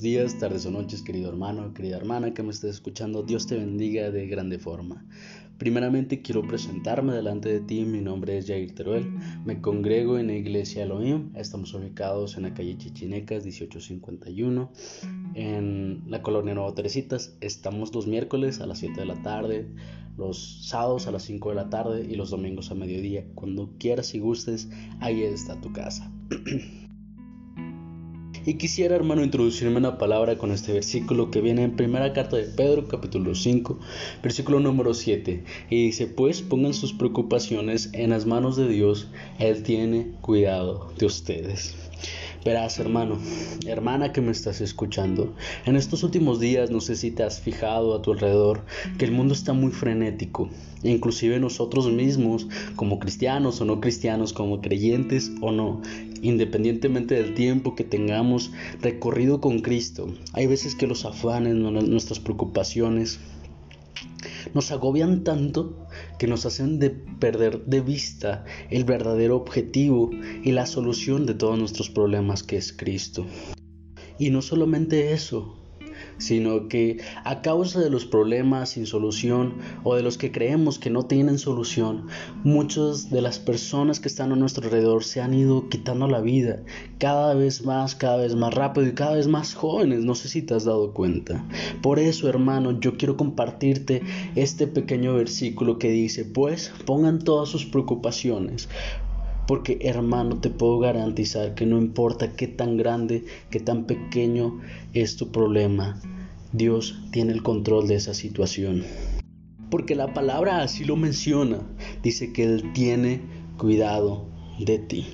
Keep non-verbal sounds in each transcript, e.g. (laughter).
días, tardes o noches, querido hermano, querida hermana que me estés escuchando. Dios te bendiga de grande forma. Primeramente quiero presentarme delante de ti. Mi nombre es Jair Teruel. Me congrego en la iglesia Elohim. Estamos ubicados en la calle Chichinecas 1851 en la colonia Nueva Teresitas. Estamos los miércoles a las 7 de la tarde, los sábados a las 5 de la tarde y los domingos a mediodía. Cuando quieras y gustes, ahí está tu casa. (clears throat) Y quisiera, hermano, introducirme una palabra con este versículo que viene en primera carta de Pedro, capítulo 5, versículo número 7. Y dice, pues pongan sus preocupaciones en las manos de Dios, Él tiene cuidado de ustedes. Verás, hermano, hermana que me estás escuchando, en estos últimos días no sé si te has fijado a tu alrededor que el mundo está muy frenético, e inclusive nosotros mismos, como cristianos o no cristianos, como creyentes o no, independientemente del tiempo que tengamos recorrido con Cristo, hay veces que los afanes, nuestras preocupaciones, nos agobian tanto que nos hacen de perder de vista el verdadero objetivo y la solución de todos nuestros problemas que es Cristo. Y no solamente eso, sino que a causa de los problemas sin solución o de los que creemos que no tienen solución, muchas de las personas que están a nuestro alrededor se han ido quitando la vida cada vez más, cada vez más rápido y cada vez más jóvenes, no sé si te has dado cuenta. Por eso, hermano, yo quiero compartirte este pequeño versículo que dice, pues pongan todas sus preocupaciones porque hermano, te puedo garantizar que no importa qué tan grande, qué tan pequeño es tu problema, Dios tiene el control de esa situación. Porque la palabra así lo menciona. Dice que Él tiene cuidado de ti.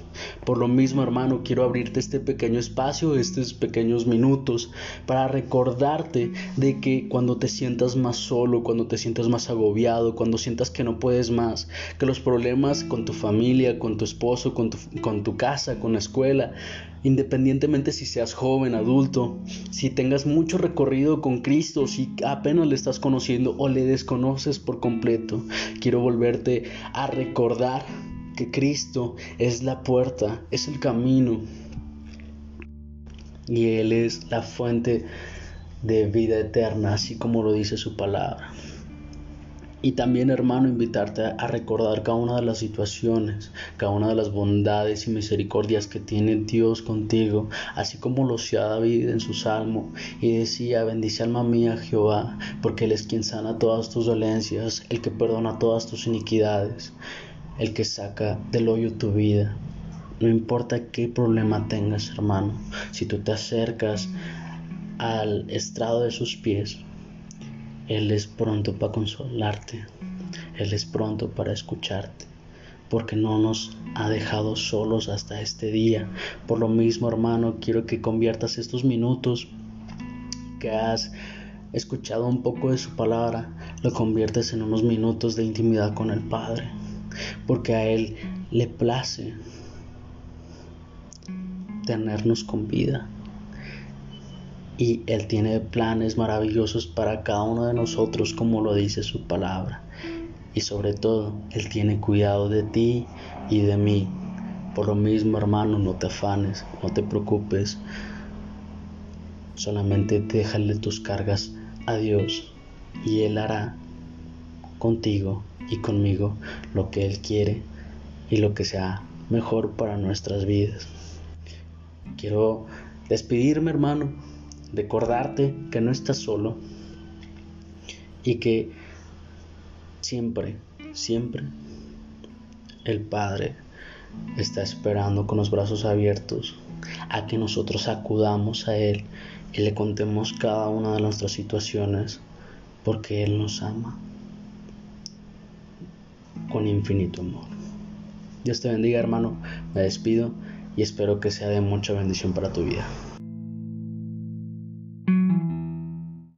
Por lo mismo, hermano, quiero abrirte este pequeño espacio, estos pequeños minutos, para recordarte de que cuando te sientas más solo, cuando te sientas más agobiado, cuando sientas que no puedes más, que los problemas con tu familia, con tu esposo, con tu, casa, con la escuela, independientemente si seas joven, adulto, si tengas mucho recorrido con Cristo, si apenas le estás conociendo o le desconoces por completo, quiero volverte a recordar que Cristo es la puerta, es el camino y Él es la fuente de vida eterna, así como lo dice su palabra. Y también, hermano, invitarte a recordar cada una de las situaciones, cada una de las bondades y misericordias que tiene Dios contigo, así como lo hacía David en su salmo y decía, bendice alma mía Jehová, porque Él es quien sana todas tus dolencias, el que perdona todas tus iniquidades el que saca del hoyo tu vida. No importa qué problema tengas, hermano, si tú te acercas al estrado de sus pies, Él es pronto para consolarte, Él es pronto para escucharte, porque no nos ha dejado solos hasta este día. Por lo mismo, hermano, quiero que conviertas estos minutos que has escuchado un poco de su palabra, lo conviertes en unos minutos de intimidad con el Padre porque a Él le place tenernos con vida. Y Él tiene planes maravillosos para cada uno de nosotros, como lo dice su palabra. Y sobre todo, Él tiene cuidado de ti y de mí. Por lo mismo, hermano, no te afanes, no te preocupes. Solamente déjale tus cargas a Dios y Él hará contigo y conmigo lo que Él quiere y lo que sea mejor para nuestras vidas. Quiero despedirme, hermano, recordarte que no estás solo y que siempre, siempre el Padre está esperando con los brazos abiertos a que nosotros acudamos a Él y le contemos cada una de nuestras situaciones porque Él nos ama con infinito amor. Dios te bendiga hermano, me despido y espero que sea de mucha bendición para tu vida.